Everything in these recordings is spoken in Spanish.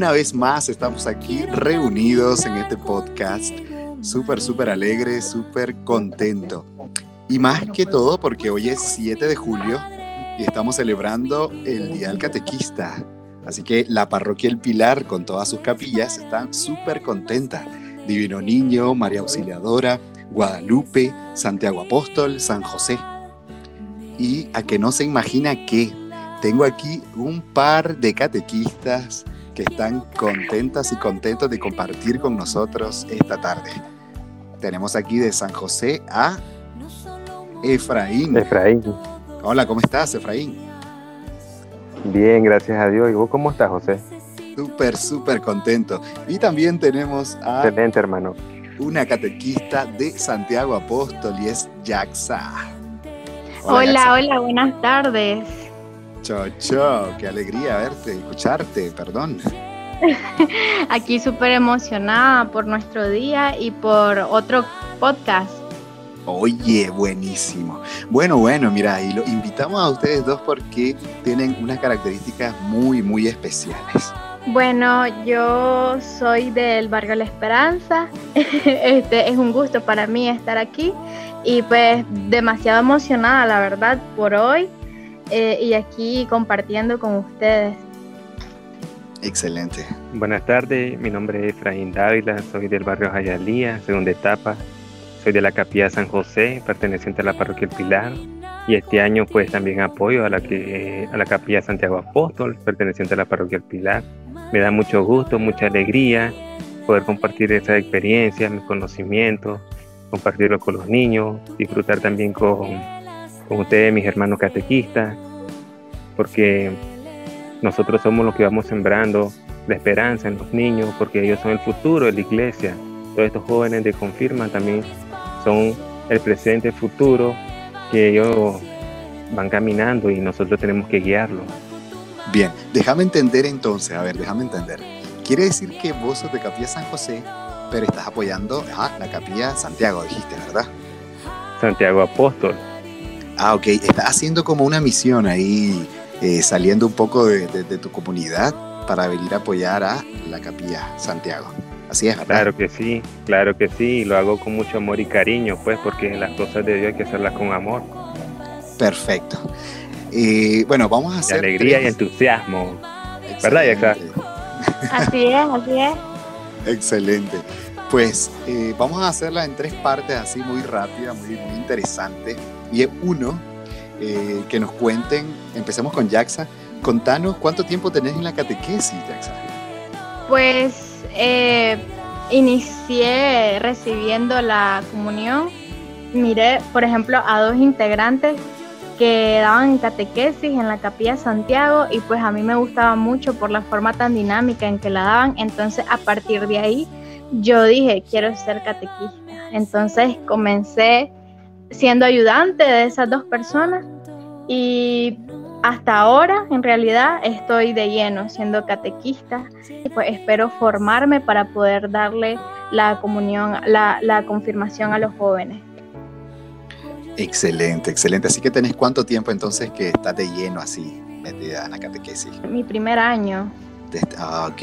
una vez más estamos aquí reunidos en este podcast, súper, súper alegre, súper contento. Y más que todo porque hoy es 7 de julio y estamos celebrando el Día del Catequista. Así que la parroquia El Pilar, con todas sus capillas, están súper contenta. Divino Niño, María Auxiliadora, Guadalupe, Santiago Apóstol, San José. Y a que no se imagina que tengo aquí un par de catequistas que están contentas y contentos de compartir con nosotros esta tarde. Tenemos aquí de San José a Efraín. Efraín. Hola, ¿cómo estás, Efraín? Bien, gracias a Dios. ¿Y vos cómo estás, José? Súper, súper contento. Y también tenemos a... Excelente, hermano. Una catequista de Santiago Apóstol y es Jaxa. Hola, hola, buenas tardes. Chocho, qué alegría verte, escucharte, perdón. Aquí súper emocionada por nuestro día y por otro podcast. Oye, buenísimo. Bueno, bueno, mira, y lo invitamos a ustedes dos porque tienen unas características muy, muy especiales. Bueno, yo soy del barrio La Esperanza. Este es un gusto para mí estar aquí y pues demasiado emocionada, la verdad, por hoy eh, y aquí compartiendo con ustedes. Excelente. Buenas tardes, mi nombre es Efraín Dávila, soy del barrio Jayalía, segunda etapa. Soy de la capilla San José, perteneciente a la parroquia El Pilar. Y este año pues también apoyo a la, que, a la capilla Santiago Apóstol, perteneciente a la parroquia El Pilar. Me da mucho gusto, mucha alegría poder compartir esa experiencia, mis conocimientos, compartirlo con los niños, disfrutar también con, con ustedes, mis hermanos catequistas, porque nosotros somos los que vamos sembrando la esperanza en los niños, porque ellos son el futuro de la iglesia. Todos estos jóvenes de confirma también son el presente, el futuro, que ellos van caminando y nosotros tenemos que guiarlos. Bien, déjame entender entonces, a ver, déjame entender. Quiere decir que vos sos de Capilla San José, pero estás apoyando a la Capilla Santiago, dijiste, ¿verdad? Santiago Apóstol. Ah, ok, estás haciendo como una misión ahí, eh, saliendo un poco de, de tu comunidad para venir a apoyar a la Capilla Santiago. Así es, ¿verdad? Claro que sí, claro que sí, lo hago con mucho amor y cariño, pues, porque las cosas de Dios hay que hacerlas con amor. Perfecto. Eh, bueno, vamos a hacer. alegría tres... y entusiasmo. ¿Verdad, Yaxa? Así es, así es. Excelente. Pues eh, vamos a hacerla en tres partes, así muy rápida, muy, muy interesante. Y uno, eh, que nos cuenten, empecemos con Jaxa. Contanos cuánto tiempo tenés en la catequesis, Jaxa. Pues eh, inicié recibiendo la comunión. Miré, por ejemplo, a dos integrantes que daban catequesis en la capilla Santiago y pues a mí me gustaba mucho por la forma tan dinámica en que la daban. Entonces a partir de ahí yo dije, quiero ser catequista. Entonces comencé siendo ayudante de esas dos personas y hasta ahora en realidad estoy de lleno siendo catequista y pues espero formarme para poder darle la comunión, la, la confirmación a los jóvenes. Excelente, excelente. Así que tenés cuánto tiempo entonces que estás de lleno así, metida en la catequesis. Mi primer año. Ah, ok.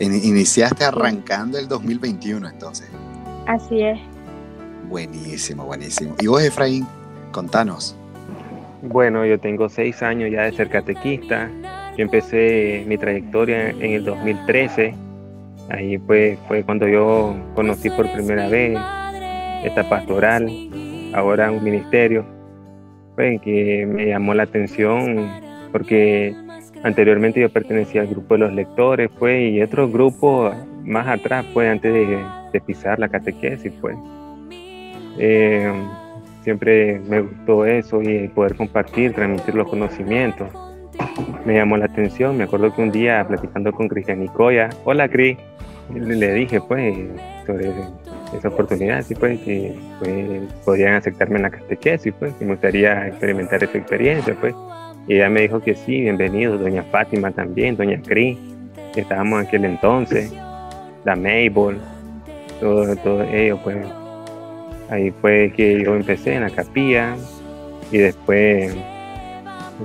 Iniciaste arrancando el 2021 entonces. Así es. Buenísimo, buenísimo. ¿Y vos, Efraín? Contanos. Bueno, yo tengo seis años ya de ser catequista. Yo empecé mi trayectoria en el 2013. Ahí pues fue cuando yo conocí por primera vez esta pastoral, ahora un ministerio, pues, que me llamó la atención porque anteriormente yo pertenecía al grupo de los lectores, pues, y otro grupo más atrás, pues, antes de, de pisar la catequesis, pues. Eh, siempre me gustó eso y poder compartir, transmitir los conocimientos. Me llamó la atención, me acuerdo que un día platicando con Cristian Nicoya, hola Cris, le dije pues sobre esa oportunidad, sí, pues que pues, podían aceptarme en la catequesis, pues, que me gustaría experimentar esa experiencia, pues. Y ella me dijo que sí, bienvenido, doña Fátima también, doña Cris, estábamos en aquel entonces, la Mabel, todo, todo ello, pues. Ahí fue que yo empecé en la capilla y después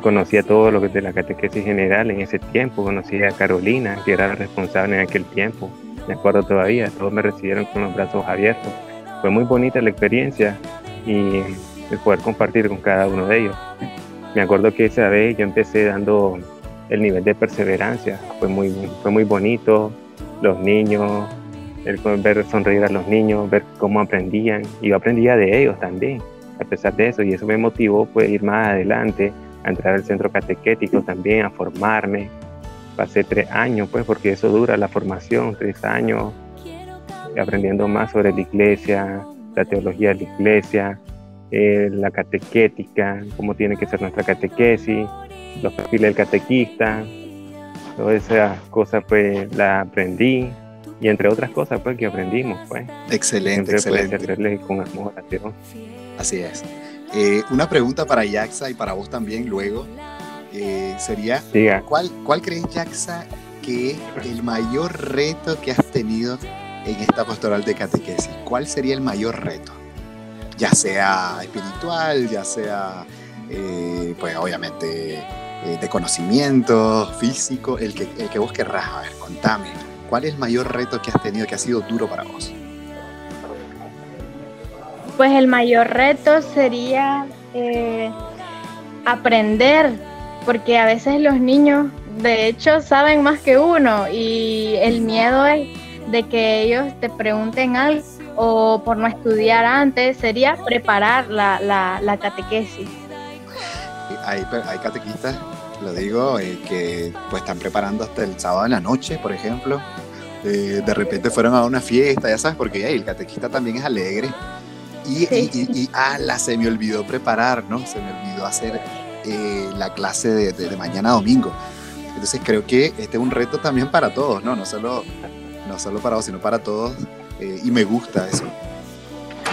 conocía todo lo que de la catequesis general en ese tiempo, conocía a Carolina, que era la responsable en aquel tiempo, me acuerdo todavía, todos me recibieron con los brazos abiertos. Fue muy bonita la experiencia y el poder compartir con cada uno de ellos. Me acuerdo que esa vez yo empecé dando el nivel de perseverancia, fue muy, fue muy bonito, los niños, el ver sonreír a los niños, ver cómo aprendían, y yo aprendía de ellos también, a pesar de eso, y eso me motivó pues ir más adelante, a entrar al centro catequético también, a formarme. Pasé tres años, pues, porque eso dura la formación, tres años, aprendiendo más sobre la iglesia, la teología de la iglesia, eh, la catequética, cómo tiene que ser nuestra catequesis, los perfiles del catequista, todas esas cosas pues la aprendí y entre otras cosas pues que aprendimos pues. Excelente, excelente. con amor Así es. Eh, una pregunta para Yaxa y para vos también luego eh, sería, ¿cuál, ¿cuál crees Yaxa que es el mayor reto que has tenido en esta pastoral de catequesis? ¿Cuál sería el mayor reto? Ya sea espiritual, ya sea, eh, pues obviamente de conocimiento físico, el que, el que vos querrás. A ver, contame, ¿cuál es el mayor reto que has tenido que ha sido duro para vos? Pues el mayor reto sería eh, aprender, porque a veces los niños, de hecho, saben más que uno y el miedo es de que ellos te pregunten algo o por no estudiar antes, sería preparar la, la, catequesis. Hay, hay catequistas, lo digo, eh, que pues están preparando hasta el sábado en la noche, por ejemplo. Eh, de repente fueron a una fiesta, ya sabes, porque el catequista también es alegre y, y, ala, se me olvidó preparar, ¿no? Se me olvidó hacer eh, la clase de, mañana domingo. Entonces creo que este es un reto también para todos, ¿no? No solo, no solo para vos, sino para todos. Eh, y me gusta eso.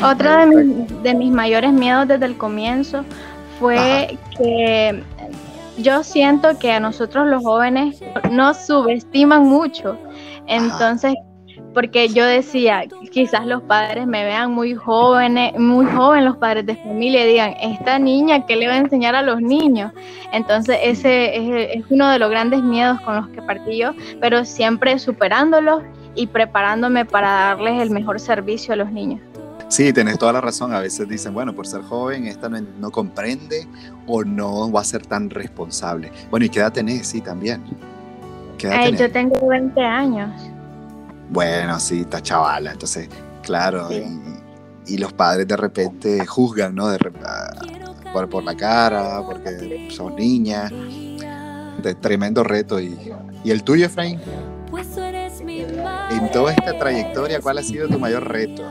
Otro de, mis mayores miedos desde el comienzo fue que yo siento que a nosotros los jóvenes nos subestiman mucho. Entonces porque yo decía, quizás los padres me vean muy jóvenes, muy joven los padres de familia y digan, esta niña, ¿qué le va a enseñar a los niños? Entonces ese es, uno de los grandes miedos con los que partí yo, pero siempre superándolos y preparándome para darles el mejor servicio a los niños. Sí, tenés toda la razón. A veces dicen, bueno, por ser joven, esta no, comprende o no va a ser tan responsable. Bueno, ¿y qué edad? Sí, también. ¿Qué Yo tengo 20 años. Bueno, sí, está chavala. Entonces, claro, y, los padres de repente juzgan, ¿no? De, por, por, la cara, porque son niñas. De tremendo reto. ¿Y, y el tuyo, Efraín? En toda esta trayectoria, ¿cuál ha sido tu mayor reto?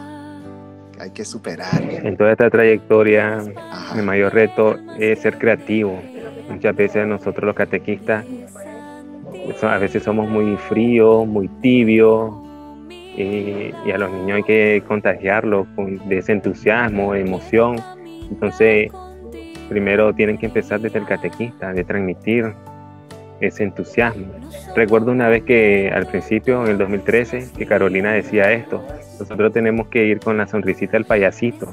Que hay que superar. En toda esta trayectoria, mi mayor reto es ser creativo. Muchas veces nosotros los catequistas a veces somos muy fríos, muy tibios, y a los niños hay que contagiarlos con, de ese entusiasmo, emoción. Entonces, primero tienen que empezar desde el catequista, de transmitir ese entusiasmo. Recuerdo una vez que al principio, en el 2013, que Carolina decía esto, nosotros tenemos que ir con la sonrisita del payasito,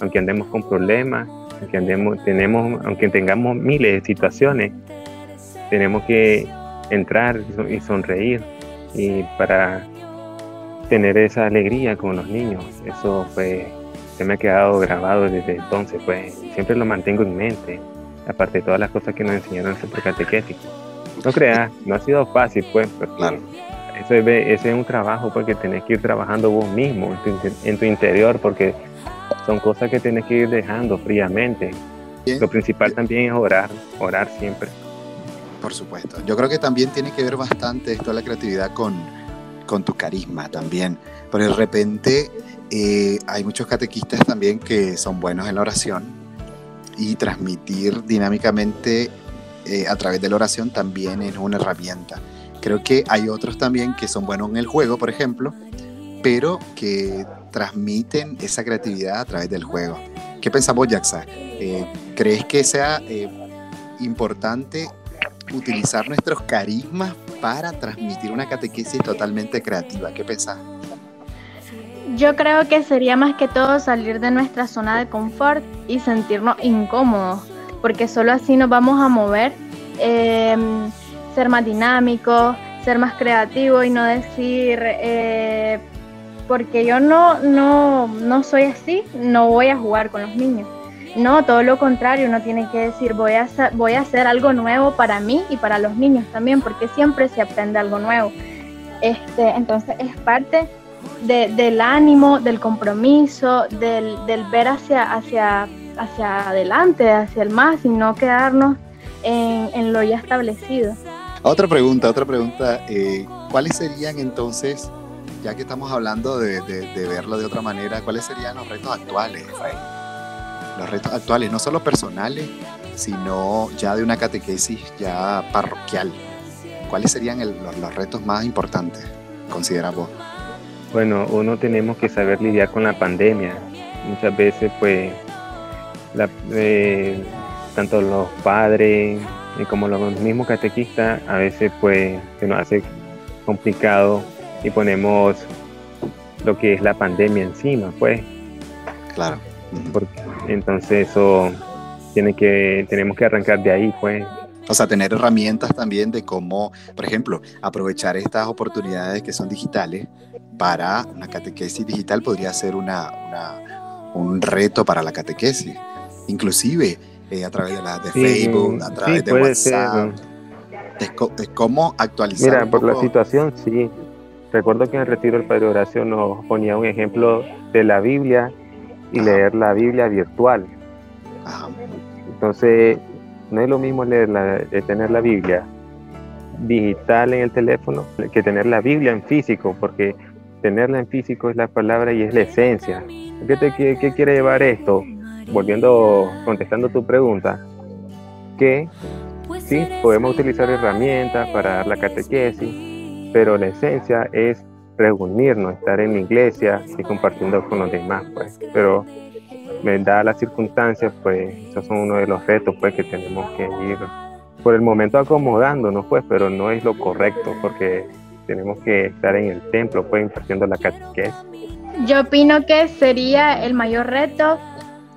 aunque andemos con problemas, aunque, andemos, tenemos, aunque tengamos miles de situaciones, tenemos que entrar y sonreír y para tener esa alegría con los niños. Eso pues se me ha quedado grabado desde entonces, pues siempre lo mantengo en mente, aparte de todas las cosas que nos enseñaron centro catequético. No creas, no ha sido fácil, pues, pero claro. Eso es, ese es un trabajo porque tenés que ir trabajando vos mismo en tu, interior, porque son cosas que tenés que ir dejando fríamente. Lo principal también es orar, orar siempre. Por supuesto. Yo creo que también tiene que ver bastante esto de la creatividad con, con tu carisma también. Pero de repente eh, hay muchos catequistas también que son buenos en la oración y transmitir dinámicamente eh, a través de la oración también es una herramienta. Creo que hay otros también que son buenos en el juego, por ejemplo, pero que transmiten esa creatividad a través del juego. ¿Qué pensamos, Jaxa? Eh, ¿Crees que sea importante utilizar nuestros carismas para transmitir una catequesis totalmente creativa. ¿Qué pensás? Yo creo que sería más que todo salir de nuestra zona de confort y sentirnos incómodos. porque solo así nos vamos a mover, em, ser más dinámicos, ser más creativos y no decir, eh, porque yo no, no, no soy así, no voy a jugar con los niños. No, todo lo contrario, uno tiene que decir, voy a, voy a hacer algo nuevo para mí y para los niños también, porque siempre se aprende algo nuevo. Este, entonces es parte del ánimo, del compromiso, del, ver hacia, hacia, hacia adelante, hacia el más y no quedarnos en, lo ya establecido. Otra pregunta, otra pregunta. Eh, ¿Cuáles serían entonces, ya que estamos hablando de, verlo de otra manera, cuáles serían los retos actuales, Los retos actuales, no solo personales, sino ya de una catequesis ya parroquial. ¿Cuáles serían los, retos más importantes, consideras vos? Bueno, uno tenemos que saber lidiar con la pandemia. Muchas veces, pues, eh, tanto los padres y como los mismos catequistas, a veces, pues, se nos hace complicado y ponemos lo que es la pandemia encima, pues. Claro. Entonces eso tiene que, tenemos que arrancar de ahí, pues. O sea, tener herramientas también de cómo, por ejemplo, aprovechar estas oportunidades que son digitales para una catequesis digital podría ser una, un reto para la catequesis. Inclusive eh, a través de, la, de Facebook, a través de WhatsApp. Es, cómo actualizar. Mira, por la situación, sí. Recuerdo que en el retiro del Padre Horacio nos ponía un ejemplo de la Biblia y leer la Biblia virtual. Entonces, no es lo mismo leer la, tener la Biblia digital en el teléfono que tener la Biblia en físico, porque tenerla en físico es la palabra y es la esencia. ¿Qué, te, qué, quiere llevar esto? Volviendo, contestando tu pregunta, que sí, podemos utilizar herramientas para dar la catequesis, pero la esencia es reunirnos, estar en la iglesia y compartiendo con los demás, pues. Pero dadas las circunstancias, pues esos son uno de los retos pues que tenemos que ir por el momento acomodándonos, pues, pero no es lo correcto porque tenemos que estar en el templo, pues, impartiendo la catequesis. Yo opino que sería el mayor reto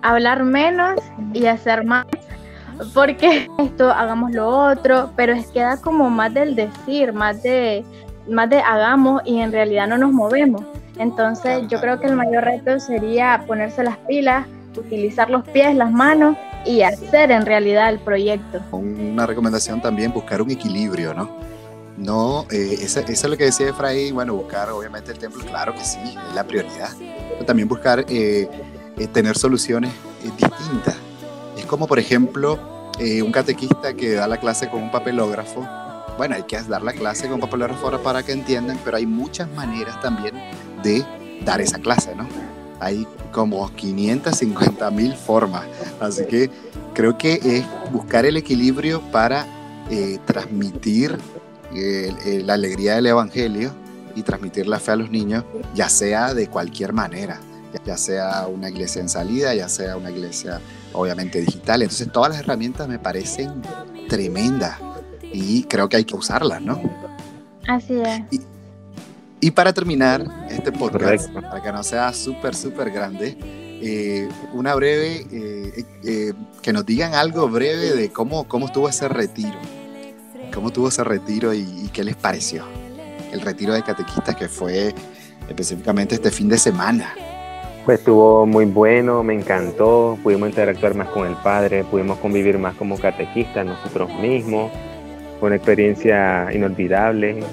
hablar menos y hacer más, porque esto hagamos lo otro, pero es queda como más del decir, más de, más de hagamos y en realidad no nos movemos. Entonces yo creo que el mayor reto sería ponerse las pilas, utilizar los pies, las manos y hacer en realidad el proyecto. Una recomendación también, buscar un equilibrio, ¿no? No, eh, eso, es lo que decía Efraín, bueno, buscar obviamente el templo, claro que sí, es la prioridad, pero también buscar eh, eh, tener soluciones distintas. Es como, por ejemplo, un catequista que da la clase con un papelógrafo, bueno, hay que dar la clase con un papelógrafo para que entiendan, pero hay muchas maneras también de dar esa clase, ¿no? Hay como 550 mil formas, así que creo que es buscar el equilibrio para transmitir la alegría del Evangelio y transmitir la fe a los niños, ya sea de cualquier manera, ya sea una iglesia en salida, ya sea una iglesia obviamente digital. Entonces todas las herramientas me parecen tremendas y creo que hay que usarlas, ¿no? Así es. Y, para terminar este podcast, para que no sea súper, súper grande, eh, una breve, eh, eh, que nos digan algo breve de cómo, cómo estuvo ese retiro ¿Cómo tuvo ese retiro y, qué les pareció? El retiro de catequistas que fue específicamente este fin de semana. Pues estuvo muy bueno, me encantó, pudimos interactuar más con el Padre, pudimos convivir más como catequistas nosotros mismos, fue una experiencia inolvidable,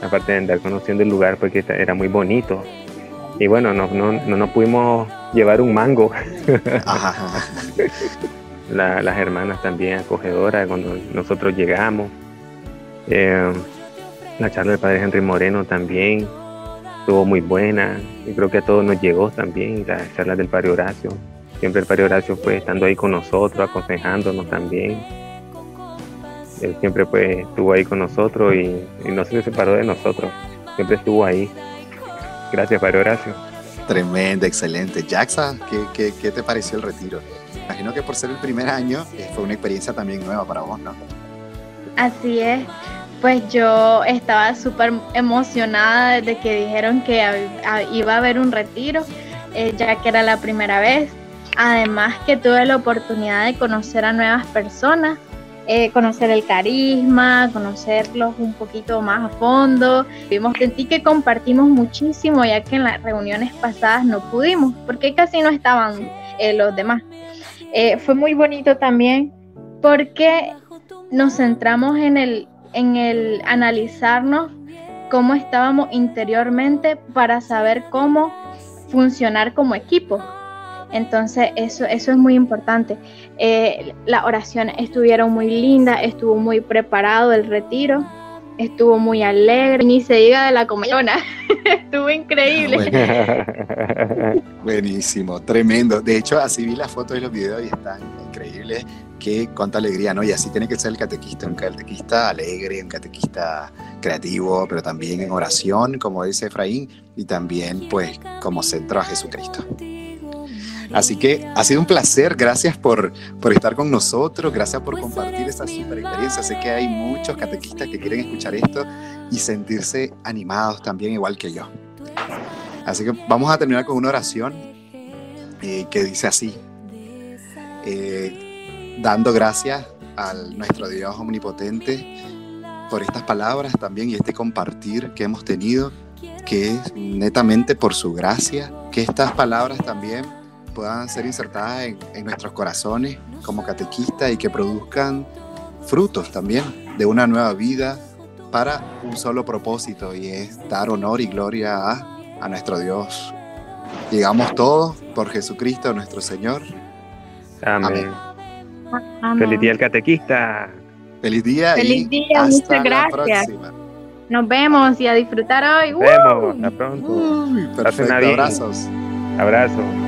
aparte de andar conociendo el lugar porque era muy bonito. Y bueno, no, no, no nos pudimos llevar un mango. las hermanas también acogedoras cuando nosotros llegamos. Eh, la charla del padre Henry Moreno también estuvo muy buena y creo que a todos nos llegó también la charla del padre Horacio. Siempre el padre Horacio fue estando ahí con nosotros, aconsejándonos también. Él siempre pues estuvo ahí con nosotros y, no se separó de nosotros. Siempre estuvo ahí. Gracias, padre Horacio. Tremendo, excelente. Jaxa, ¿qué, qué, te pareció el retiro? Imagino que por ser el primer año eh, fue una experiencia también nueva para vos, ¿no? Así es pues yo estaba súper emocionada desde que dijeron que iba a haber un retiro, eh, ya que era la primera vez. Además que tuve la oportunidad de conocer a nuevas personas, eh, conocer el carisma, conocerlos un poquito más a fondo. Vimos, sentí que compartimos muchísimo, ya que en las reuniones pasadas no pudimos, porque casi no estaban eh, los demás. Eh, fue muy bonito también porque nos centramos en el, en el analizarnos cómo estábamos interiormente para saber cómo funcionar como equipo. Entonces, eso, eso es muy importante. Eh, las oraciones estuvieron muy lindas, estuvo muy preparado el retiro, estuvo muy alegre, ni se diga de la comunión, estuvo increíble. Buenísimo, tremendo. De hecho, así vi las fotos y los videos y están increíbles. Qué cuánta alegría, ¿no? Y así tiene que ser el catequista, un catequista alegre, un catequista creativo, pero también en oración, como dice Efraín, y también, pues, como centro a Jesucristo. Así que ha sido un placer, gracias por, por estar con nosotros, gracias por compartir esta super experiencia. Sé que hay muchos catequistas que quieren escuchar esto y sentirse animados también, igual que yo. Así que vamos a terminar con una oración eh, que dice así, eh, dando gracias a nuestro Dios omnipotente por estas palabras también y este compartir que hemos tenido, que es netamente por su gracia, que estas palabras también puedan ser insertadas en, nuestros corazones como catequistas y que produzcan frutos también de una nueva vida para un solo propósito y es dar honor y gloria a, a nuestro Dios. Llegamos todos por Jesucristo nuestro Señor. Amén. Feliz día el catequista. Feliz día. Feliz día, muchas gracias. Nos vemos y a disfrutar hoy. Nos vemos, hasta pronto. perfecto, abrazos. Abrazo.